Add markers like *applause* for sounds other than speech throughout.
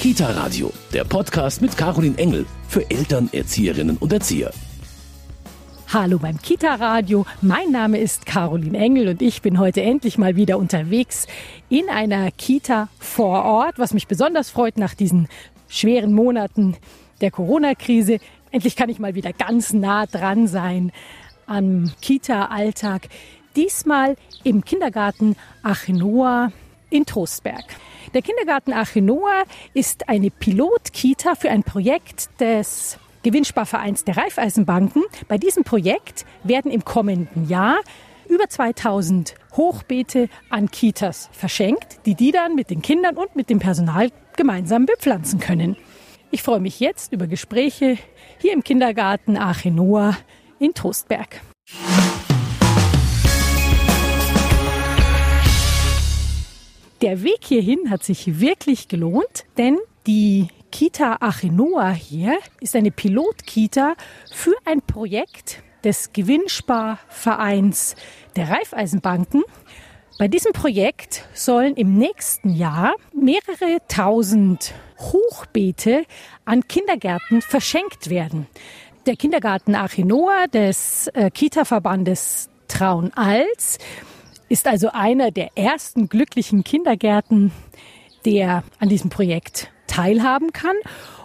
Kita Radio, der Podcast mit Caroline Engel für Eltern, Erzieherinnen und Erzieher. Hallo beim Kita Radio. Mein Name ist Caroline Engel und ich bin heute endlich mal wieder unterwegs in einer Kita vor Ort, was mich besonders freut nach diesen schweren Monaten der Corona-Krise. Endlich kann ich mal wieder ganz nah dran sein am Kita-Alltag. Diesmal im Kindergarten Achenoa in Trostberg. Der Kindergarten Achenoa ist eine Pilotkita für ein Projekt des Gewinnsparvereins der Raiffeisenbanken. Bei diesem Projekt werden im kommenden Jahr über 2000 Hochbeete an Kitas verschenkt, die die dann mit den Kindern und mit dem Personal gemeinsam bepflanzen können. Ich freue mich jetzt über Gespräche hier im Kindergarten Achenoa in Trostberg. Der Weg hierhin hat sich wirklich gelohnt, denn die Kita Achenoa hier ist eine Pilotkita für ein Projekt des Gewinnsparvereins der Raiffeisenbanken. Bei diesem Projekt sollen im nächsten Jahr mehrere tausend Hochbeete an Kindergärten verschenkt werden. Der Kindergarten Achenoa des äh, Kita-Verbandes Traun-Alz ist also einer der ersten glücklichen Kindergärten, der an diesem Projekt teilhaben kann.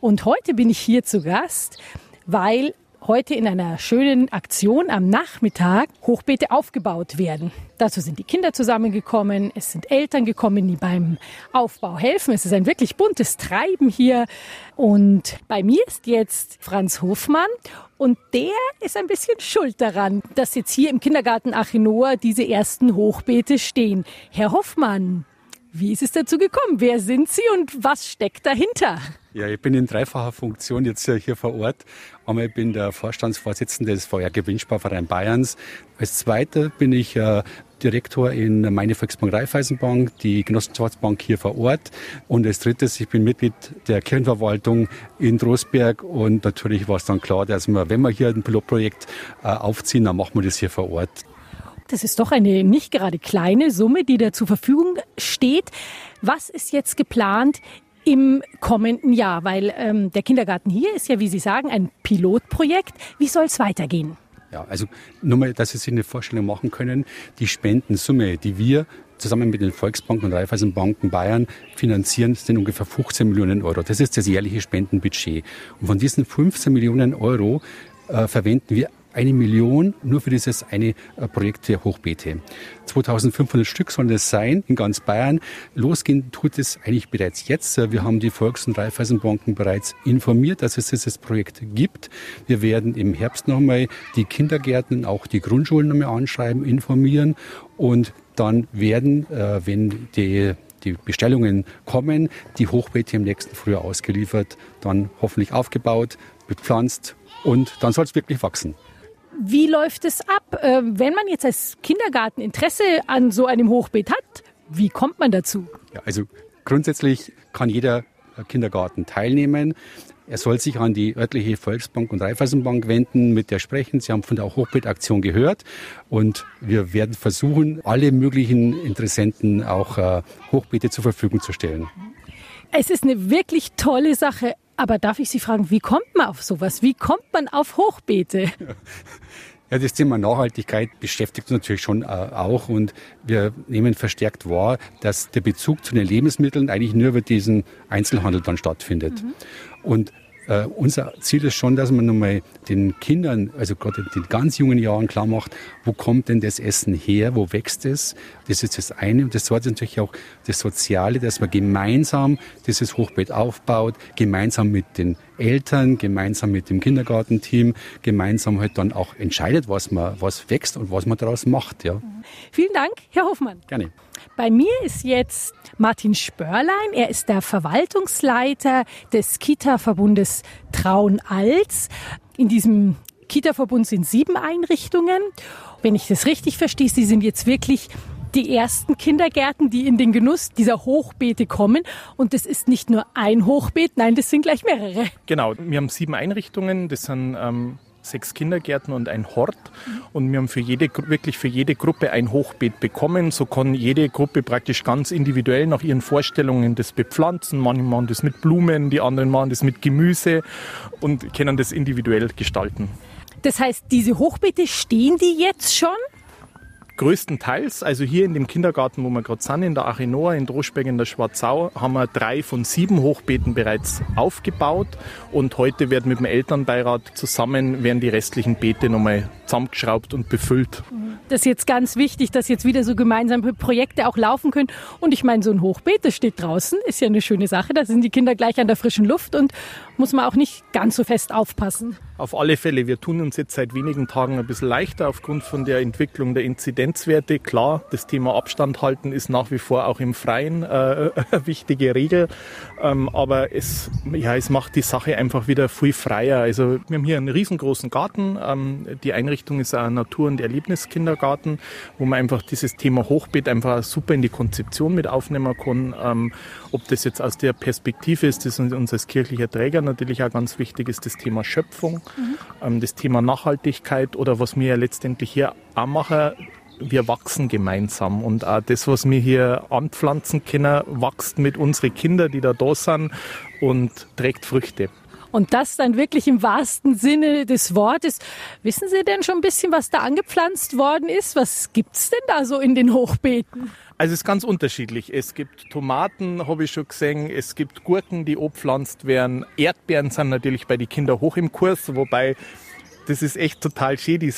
Und heute bin ich hier zu Gast, weil heute in einer schönen Aktion am Nachmittag Hochbeete aufgebaut werden. Dazu sind die Kinder zusammengekommen, es sind Eltern gekommen, die beim Aufbau helfen. Es ist ein wirklich buntes Treiben hier. Und bei mir ist jetzt Franz Hofmann und der ist ein bisschen schuld daran, dass jetzt hier im Kindergarten Achinoa diese ersten Hochbeete stehen. Herr Hoffmann, wie ist es dazu gekommen? Wer sind Sie und was steckt dahinter? Ja, ich bin in dreifacher Funktion jetzt hier vor Ort. Einmal ich bin der Vorstandsvorsitzende des VR Gewinnsparverein Bayerns. Als zweiter bin ich äh, Direktor in meine Volksbank Raiffeisenbank, die Genossenschaftsbank hier vor Ort. Und als drittes, ich bin Mitglied der Kirchenverwaltung in Drosberg. Und natürlich war es dann klar, dass wir, wenn wir hier ein Pilotprojekt äh, aufziehen, dann machen wir das hier vor Ort. Das ist doch eine nicht gerade kleine Summe, die da zur Verfügung steht. Was ist jetzt geplant im kommenden Jahr? Weil ähm, der Kindergarten hier ist ja, wie Sie sagen, ein Pilotprojekt. Wie soll es weitergehen? Ja, also nur mal, dass Sie sich eine Vorstellung machen können, die Spendensumme, die wir zusammen mit den Volksbanken und Raiffeisenbanken Bayern finanzieren, sind ungefähr 15 Millionen Euro. Das ist das jährliche Spendenbudget. Und von diesen 15 Millionen Euro äh, verwenden wir eine Million nur für dieses eine äh, Projekt für Hochbeete. 2500 Stück sollen das sein in ganz Bayern. Losgehen tut es eigentlich bereits jetzt. Wir haben die Volks- und Raiffeisenbanken bereits informiert, dass es dieses Projekt gibt. Wir werden im Herbst nochmal die Kindergärten und auch die Grundschulen nochmal anschreiben, informieren und dann werden, äh, wenn die die Bestellungen kommen, die Hochbeete im nächsten Frühjahr ausgeliefert, dann hoffentlich aufgebaut, bepflanzt und dann soll es wirklich wachsen. Wie läuft es ab, ähm, wenn man jetzt als Kindergarten Interesse an so einem Hochbeet hat? Wie kommt man dazu? Ja, also grundsätzlich kann jeder Kindergarten teilnehmen. Er soll sich an die örtliche Volksbank und Raiffeisenbank wenden, mit der sprechen. Sie haben von der Hochbeetaktion gehört und wir werden versuchen, alle möglichen Interessenten auch äh, Hochbeete zur Verfügung zu stellen. Es ist eine wirklich tolle Sache. Aber darf ich Sie fragen, wie kommt man auf sowas? Wie kommt man auf Hochbeete? Ja, das Thema Nachhaltigkeit beschäftigt uns natürlich schon äh, auch und wir nehmen verstärkt wahr, dass der Bezug zu den Lebensmitteln eigentlich nur über diesen Einzelhandel dann stattfindet. Mhm. Und äh, unser Ziel ist schon, dass man nochmal den Kindern, also gerade in den ganz jungen Jahren klar macht, wo kommt denn das Essen her, wo wächst es? Das ist das eine. Und das zweite ist natürlich auch das Soziale, dass man gemeinsam dieses Hochbeet aufbaut, gemeinsam mit den Eltern, gemeinsam mit dem Kindergartenteam, gemeinsam halt dann auch entscheidet, was man, was wächst und was man daraus macht, ja. Vielen Dank, Herr Hofmann. Gerne. Bei mir ist jetzt Martin Spörlein. Er ist der Verwaltungsleiter des Kita-Verbundes Traun-Alz. In diesem Kita-Verbund sind sieben Einrichtungen. Wenn ich das richtig verstehe, Sie sind jetzt wirklich die ersten Kindergärten, die in den Genuss dieser Hochbeete kommen. Und das ist nicht nur ein Hochbeet, nein, das sind gleich mehrere. Genau, wir haben sieben Einrichtungen. Das sind ähm, sechs Kindergärten und ein Hort. Und wir haben für jede, wirklich für jede Gruppe ein Hochbeet bekommen. So kann jede Gruppe praktisch ganz individuell nach ihren Vorstellungen das bepflanzen. Manche machen das mit Blumen, die anderen machen das mit Gemüse und können das individuell gestalten. Das heißt, diese Hochbeete stehen die jetzt schon? Größtenteils, also hier in dem Kindergarten, wo wir gerade sind, in der Achenoa, in Droschberg in der Schwarzau, haben wir drei von sieben Hochbeeten bereits aufgebaut und heute werden mit dem Elternbeirat zusammen werden die restlichen Beete nochmal zusammengeschraubt und befüllt. Das ist jetzt ganz wichtig, dass jetzt wieder so gemeinsame Projekte auch laufen können. Und ich meine, so ein Hochbeet, das steht draußen, ist ja eine schöne Sache. Da sind die Kinder gleich an der frischen Luft und muss man auch nicht ganz so fest aufpassen. Auf alle Fälle, wir tun uns jetzt seit wenigen Tagen ein bisschen leichter aufgrund von der Entwicklung der Inzidenzwerte. Klar, das Thema Abstand halten ist nach wie vor auch im Freien äh, *laughs* eine wichtige Regel. Ähm, aber es, ja, es macht die Sache einfach wieder viel freier. Also wir haben hier einen riesengroßen Garten. Ähm, die Einrichtung ist ein Natur- und Erlebniskindergarten, wo man einfach dieses Thema Hochbeet einfach super in die Konzeption mit aufnehmen kann. Ähm, ob das jetzt aus der Perspektive ist, das uns als kirchlicher Träger natürlich auch ganz wichtig ist, das Thema Schöpfung, mhm. das Thema Nachhaltigkeit oder was wir ja letztendlich hier auch machen, wir wachsen gemeinsam und auch das, was wir hier anpflanzen können, wächst mit unseren Kindern, die da da sind und trägt Früchte. Und das dann wirklich im wahrsten Sinne des Wortes. Wissen Sie denn schon ein bisschen, was da angepflanzt worden ist? Was gibt's denn da so in den Hochbeeten? Also es ist ganz unterschiedlich. Es gibt Tomaten, habe ich schon gesehen. Es gibt Gurken, die obpflanzt werden. Erdbeeren sind natürlich bei den Kindern hoch im Kurs, wobei das ist echt total schön. Die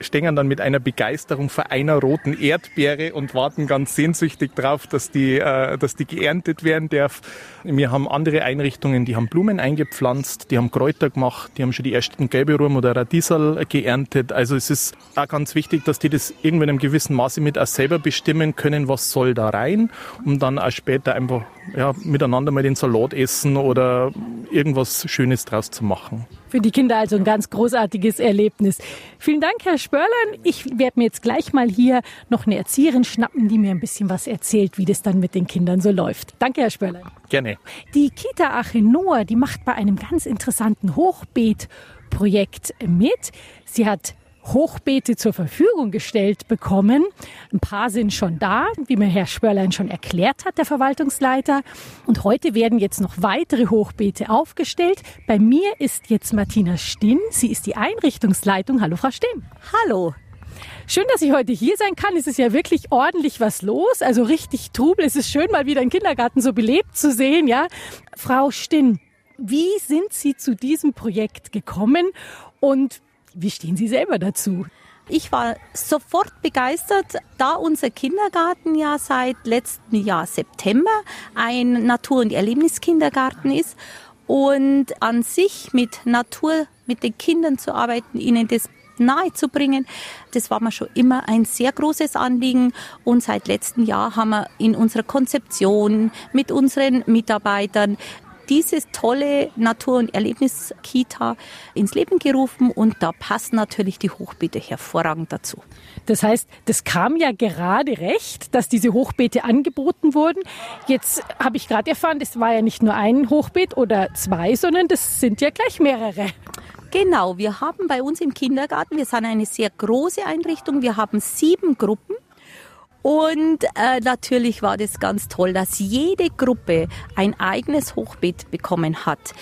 stehen dann mit einer Begeisterung vor einer roten Erdbeere und warten ganz sehnsüchtig drauf, dass die, äh, dass die geerntet werden darf. Wir haben andere Einrichtungen, die haben Blumen eingepflanzt, die haben Kräuter gemacht, die haben schon die ersten Gelberum oder Radiesel geerntet. Also es ist auch ganz wichtig, dass die das irgendwann in einem gewissen Maße mit auch selber bestimmen können, was soll da rein, um dann auch später einfach ja, miteinander mal den Salat essen oder irgendwas Schönes draus zu machen. Für die Kinder also ein ganz großartiges Erlebnis. Vielen Dank, Herr Spörlern. Ich werde mir jetzt gleich mal hier noch eine Erzieherin schnappen, die mir ein bisschen was erzählt, wie das dann mit den Kindern so läuft. Danke, Herr Spörlern. Gerne. Die Kita Achenoa, die macht bei einem ganz interessanten Hochbeet-Projekt mit. Sie hat Hochbeete zur Verfügung gestellt bekommen. Ein paar sind schon da, wie mir Herr Spörlein schon erklärt hat, der Verwaltungsleiter. Und heute werden jetzt noch weitere Hochbeete aufgestellt. Bei mir ist jetzt Martina Stinn. Sie ist die Einrichtungsleitung. Hallo, Frau Stinn. Hallo. Schön, dass ich heute hier sein kann. Es ist ja wirklich ordentlich was los, also richtig Trubel. Es ist schön, mal wieder einen Kindergarten so belebt zu sehen, ja. Frau Stinn, wie sind Sie zu diesem Projekt gekommen und wie stehen Sie selber dazu? Ich war sofort begeistert, da unser Kindergarten ja seit letztem Jahr September ein Natur- und Erlebniskindergarten ist und an sich mit Natur, mit den Kindern zu arbeiten, ihnen das nahe zu bringen. Das war mir schon immer ein sehr großes Anliegen und seit letztem Jahr haben wir in unserer Konzeption mit unseren Mitarbeitern dieses tolle Natur- und Erlebnis-Kita ins Leben gerufen und da passen natürlich die Hochbeete hervorragend dazu. Das heißt, das kam ja gerade recht, dass diese Hochbeete angeboten wurden. Jetzt habe ich gerade erfahren, das war ja nicht nur ein Hochbeet oder zwei, sondern das sind ja gleich mehrere. Genau, wir haben bei uns im Kindergarten, wir sind eine sehr große Einrichtung, wir haben sieben Gruppen und äh, natürlich war das ganz toll, dass jede Gruppe ein eigenes Hochbeet bekommen hat.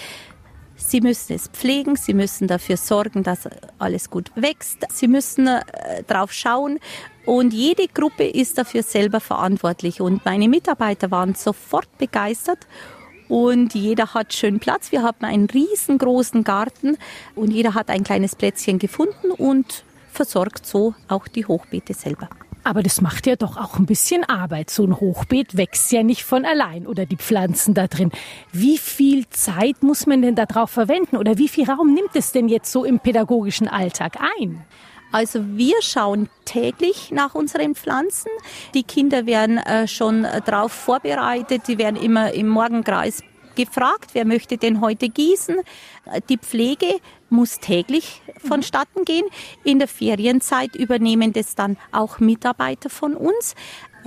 Sie müssen es pflegen, sie müssen dafür sorgen, dass alles gut wächst, sie müssen äh, drauf schauen und jede Gruppe ist dafür selber verantwortlich. Und meine Mitarbeiter waren sofort begeistert und jeder hat schön Platz. Wir haben einen riesengroßen Garten und jeder hat ein kleines Plätzchen gefunden und versorgt so auch die Hochbeete selber. Aber das macht ja doch auch ein bisschen Arbeit. So ein Hochbeet wächst ja nicht von allein oder die Pflanzen da drin. Wie viel Zeit muss man denn darauf verwenden oder wie viel Raum nimmt es denn jetzt so im pädagogischen Alltag ein? Also wir schauen täglich nach unseren Pflanzen. Die Kinder werden äh, schon darauf vorbereitet. Die werden immer im Morgenkreis gefragt, wer möchte denn heute gießen. Die Pflege muss täglich vonstatten gehen. In der Ferienzeit übernehmen das dann auch Mitarbeiter von uns.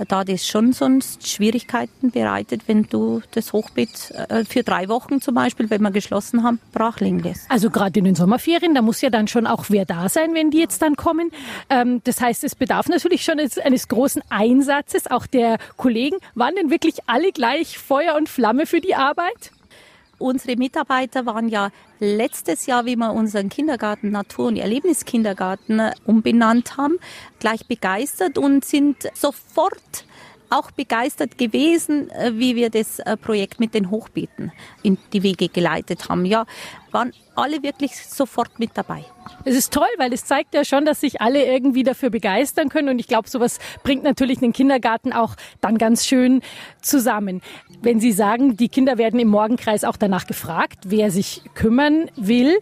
Da das schon sonst Schwierigkeiten bereitet, wenn du das Hochbeet äh, für drei Wochen zum Beispiel, wenn wir geschlossen haben, brach lässt. Also gerade in den Sommerferien, da muss ja dann schon auch wer da sein, wenn die jetzt dann kommen. Ähm, das heißt, es bedarf natürlich schon eines großen Einsatzes, auch der Kollegen. Waren denn wirklich alle gleich Feuer und Flamme für die Arbeit? Unsere Mitarbeiter waren ja letztes Jahr, wie wir unseren Kindergarten Natur- und Erlebniskindergarten umbenannt haben, gleich begeistert und sind sofort auch begeistert gewesen, äh, wie wir das äh, Projekt mit den Hochbeeten in die Wege geleitet haben. Ja, waren alle wirklich sofort mit dabei. Es ist toll, weil es zeigt ja schon, dass sich alle irgendwie dafür begeistern können. Und ich glaube, sowas bringt natürlich den Kindergarten auch dann ganz schön zusammen. Wenn Sie sagen, die Kinder werden im Morgenkreis auch danach gefragt, wer sich kümmern will.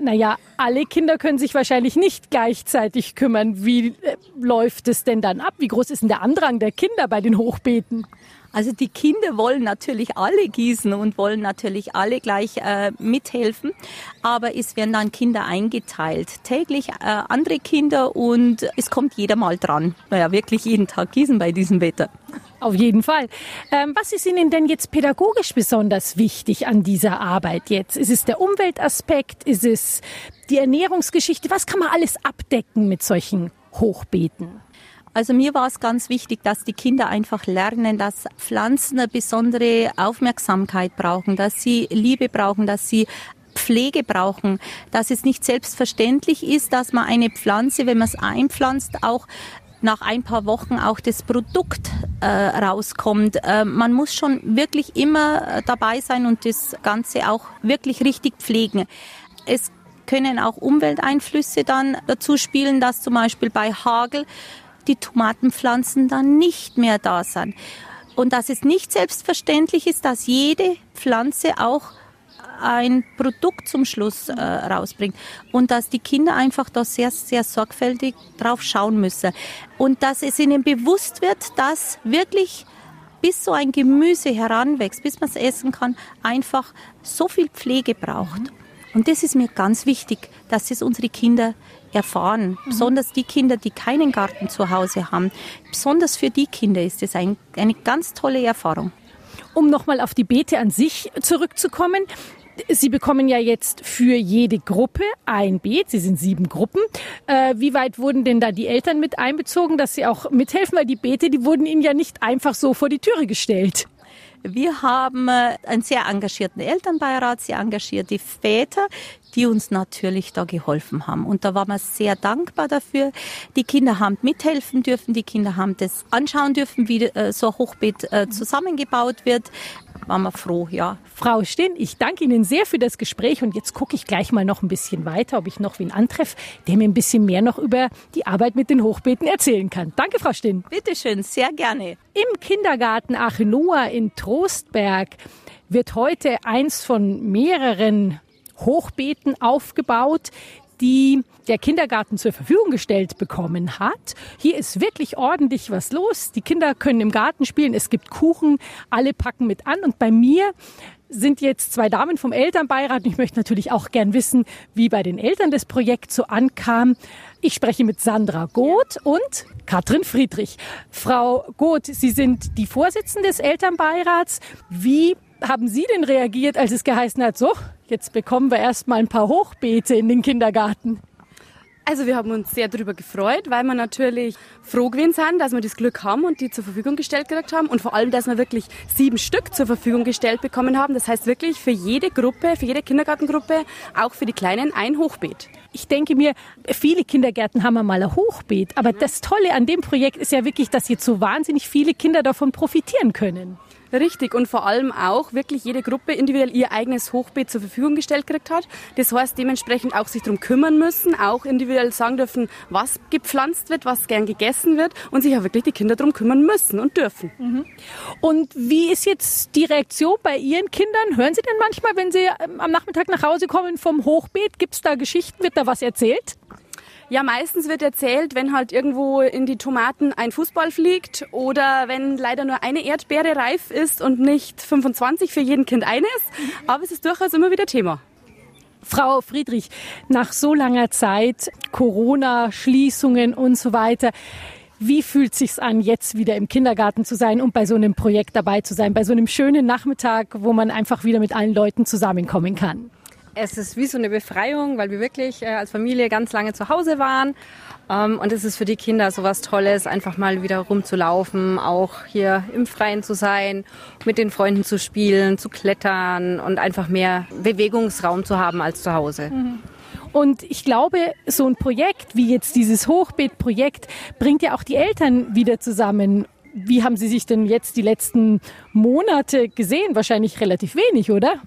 Naja, alle Kinder können sich wahrscheinlich nicht gleichzeitig kümmern. Wie äh, läuft es denn dann ab? Wie groß ist denn der Andrang der Kinder bei den Hochbeeten? Also die Kinder wollen natürlich alle gießen und wollen natürlich alle gleich äh, mithelfen, aber es werden dann Kinder eingeteilt. Täglich äh, andere Kinder und es kommt jeder mal dran. Naja, wirklich jeden Tag gießen bei diesem Wetter. Auf jeden Fall. Ähm, was ist Ihnen denn jetzt pädagogisch besonders wichtig an dieser Arbeit jetzt? Ist es der Umweltaspekt? Ist es die Ernährungsgeschichte? Was kann man alles abdecken mit solchen Hochbeeten? Also mir war es ganz wichtig, dass die Kinder einfach lernen, dass Pflanzen eine besondere Aufmerksamkeit brauchen, dass sie Liebe brauchen, dass sie Pflege brauchen, dass es nicht selbstverständlich ist, dass man eine Pflanze, wenn man es einpflanzt, auch nach ein paar Wochen auch das Produkt äh, rauskommt. Äh, man muss schon wirklich immer äh, dabei sein und das Ganze auch wirklich richtig pflegen. Es können auch Umwelteinflüsse dann dazu spielen, dass zum Beispiel bei Hagel die Tomatenpflanzen dann nicht mehr da sind. Und dass es nicht selbstverständlich ist, dass jede Pflanze auch ein Produkt zum Schluss äh, rausbringt und dass die Kinder einfach da sehr, sehr sorgfältig drauf schauen müssen und dass es ihnen bewusst wird, dass wirklich bis so ein Gemüse heranwächst, bis man es essen kann, einfach so viel Pflege braucht. Und das ist mir ganz wichtig, dass es unsere Kinder erfahren. Mhm. Besonders die Kinder, die keinen Garten zu Hause haben. Besonders für die Kinder ist es ein, eine ganz tolle Erfahrung. Um nochmal auf die Beete an sich zurückzukommen. Sie bekommen ja jetzt für jede Gruppe ein Beet. Sie sind sieben Gruppen. Äh, wie weit wurden denn da die Eltern mit einbezogen, dass sie auch mithelfen? Weil die Beete, die wurden ihnen ja nicht einfach so vor die Türe gestellt. Wir haben äh, einen sehr engagierten Elternbeirat, sehr engagierte Väter, die uns natürlich da geholfen haben. Und da waren wir sehr dankbar dafür. Die Kinder haben mithelfen dürfen, die Kinder haben das anschauen dürfen, wie äh, so ein Hochbeet äh, zusammengebaut wird waren wir froh, ja. Frau Stinn, ich danke Ihnen sehr für das Gespräch und jetzt gucke ich gleich mal noch ein bisschen weiter, ob ich noch wen antreffe, der mir ein bisschen mehr noch über die Arbeit mit den Hochbeeten erzählen kann. Danke, Frau Stinn. Bitte schön, sehr gerne. Im Kindergarten Achenoa in Trostberg wird heute eins von mehreren Hochbeeten aufgebaut, die der Kindergarten zur Verfügung gestellt bekommen hat. Hier ist wirklich ordentlich was los. Die Kinder können im Garten spielen. Es gibt Kuchen. Alle packen mit an. Und bei mir sind jetzt zwei Damen vom Elternbeirat. Ich möchte natürlich auch gern wissen, wie bei den Eltern das Projekt so ankam. Ich spreche mit Sandra Goth und Katrin Friedrich. Frau Goth, Sie sind die Vorsitzende des Elternbeirats. Wie haben Sie denn reagiert, als es geheißen hat, so, jetzt bekommen wir erst mal ein paar Hochbeete in den Kindergarten? Also wir haben uns sehr darüber gefreut, weil wir natürlich froh gewesen sind, dass wir das Glück haben und die zur Verfügung gestellt gekriegt haben und vor allem, dass wir wirklich sieben Stück zur Verfügung gestellt bekommen haben. Das heißt wirklich für jede Gruppe, für jede Kindergartengruppe, auch für die Kleinen ein Hochbeet. Ich denke mir, viele Kindergärten haben einmal ein Hochbeet, aber das Tolle an dem Projekt ist ja wirklich, dass jetzt so wahnsinnig viele Kinder davon profitieren können. Richtig und vor allem auch wirklich jede Gruppe individuell ihr eigenes Hochbeet zur Verfügung gestellt gekriegt hat. Das heißt dementsprechend auch sich darum kümmern müssen, auch individuell sagen dürfen, was gepflanzt wird, was gern gegessen wird und sich auch wirklich die Kinder darum kümmern müssen und dürfen. Mhm. Und wie ist jetzt die Reaktion bei Ihren Kindern? Hören Sie denn manchmal, wenn Sie ähm, am Nachmittag nach Hause kommen vom Hochbeet, gibt es da Geschichten, wird da was erzählt? Ja, meistens wird erzählt, wenn halt irgendwo in die Tomaten ein Fußball fliegt oder wenn leider nur eine Erdbeere reif ist und nicht 25 für jeden Kind eines. Aber es ist durchaus immer wieder Thema. Frau Friedrich, nach so langer Zeit, Corona, Schließungen und so weiter, Wie fühlt sich's an, jetzt wieder im Kindergarten zu sein und bei so einem Projekt dabei zu sein, bei so einem schönen Nachmittag, wo man einfach wieder mit allen Leuten zusammenkommen kann? Es ist wie so eine Befreiung, weil wir wirklich äh, als Familie ganz lange zu Hause waren. Ähm, und es ist für die Kinder so was Tolles, einfach mal wieder rumzulaufen, auch hier im Freien zu sein, mit den Freunden zu spielen, zu klettern und einfach mehr Bewegungsraum zu haben als zu Hause. Mhm. Und ich glaube, so ein Projekt wie jetzt dieses Hochbeet-Projekt bringt ja auch die Eltern wieder zusammen. Wie haben Sie sich denn jetzt die letzten Monate gesehen? Wahrscheinlich relativ wenig, oder?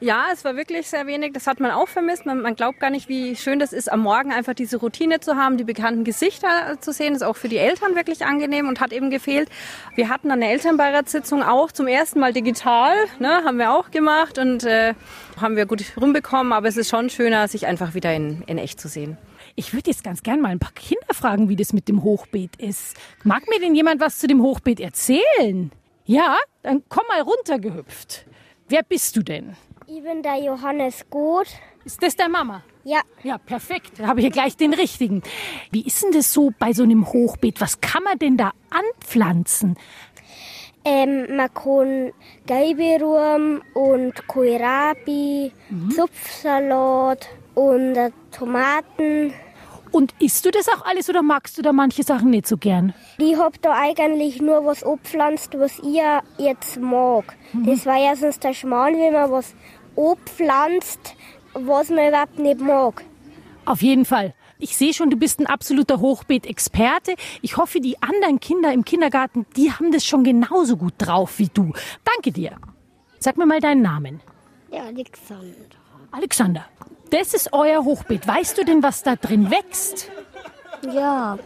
Ja, es war wirklich sehr wenig. Das hat man auch vermisst. Man, man, glaubt gar nicht, wie schön das ist, am Morgen einfach diese Routine zu haben, die bekannten Gesichter zu sehen. Ist auch für die Eltern wirklich angenehm und hat eben gefehlt. Wir hatten eine Elternbeiratssitzung auch zum ersten Mal digital, ne, haben wir auch gemacht und äh, haben wir gut rumbekommen. Aber es ist schon schöner, sich einfach wieder in, in echt zu sehen. Ich würde jetzt ganz gern mal ein paar Kinder fragen, wie das mit dem Hochbeet ist. Mag mir denn jemand was zu dem Hochbeet erzählen? Ja, dann komm mal runtergehüpft. Wer bist du denn? Ich bin der Johannes Gut. Ist das der Mama? Ja. Ja, perfekt. Da habe ich hier gleich den richtigen. Wie ist denn das so bei so einem Hochbeet? Was kann man denn da anpflanzen? Ähm, man kann Gelberum und Kohlrabi, mhm. Zupfsalat und Tomaten. Und isst du das auch alles oder magst du da manche Sachen nicht so gern? Ich hab da eigentlich nur was abpflanzt, was ich jetzt mag. Mhm. Das war ja sonst der Schmarrn, wenn man was abpflanzt, was man überhaupt nicht mag. Auf jeden Fall. Ich sehe schon, du bist ein absoluter Hochbeet-Experte. Ich hoffe, die anderen Kinder im Kindergarten, die haben das schon genauso gut drauf wie du. Danke dir. Sag mir mal deinen Namen. Ja, Alexander. Alexander. Das ist euer Hochbeet. Weißt du denn, was da drin wächst? Ja,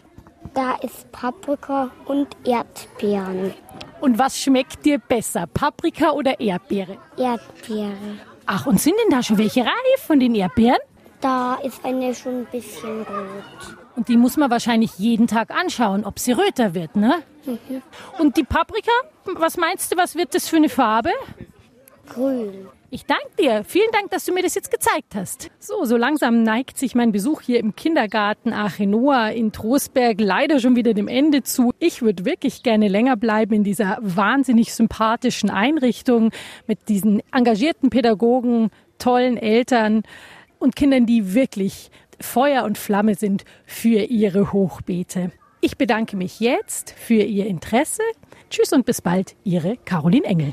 da ist Paprika und Erdbeeren. Und was schmeckt dir besser, Paprika oder Erdbeere? Erdbeere. Ach, und sind denn da schon welche reif von den Erdbeeren? Da ist eine schon ein bisschen rot. Und die muss man wahrscheinlich jeden Tag anschauen, ob sie röter wird, ne? Mhm. Und die Paprika, was meinst du, was wird das für eine Farbe? Grün. Ich danke dir. Vielen Dank, dass du mir das jetzt gezeigt hast. So, so langsam neigt sich mein Besuch hier im Kindergarten Achenoa in Trostberg leider schon wieder dem Ende zu. Ich würde wirklich gerne länger bleiben in dieser wahnsinnig sympathischen Einrichtung mit diesen engagierten Pädagogen, tollen Eltern und Kindern, die wirklich Feuer und Flamme sind für ihre Hochbeete. Ich bedanke mich jetzt für Ihr Interesse. Tschüss und bis bald, Ihre Caroline Engel.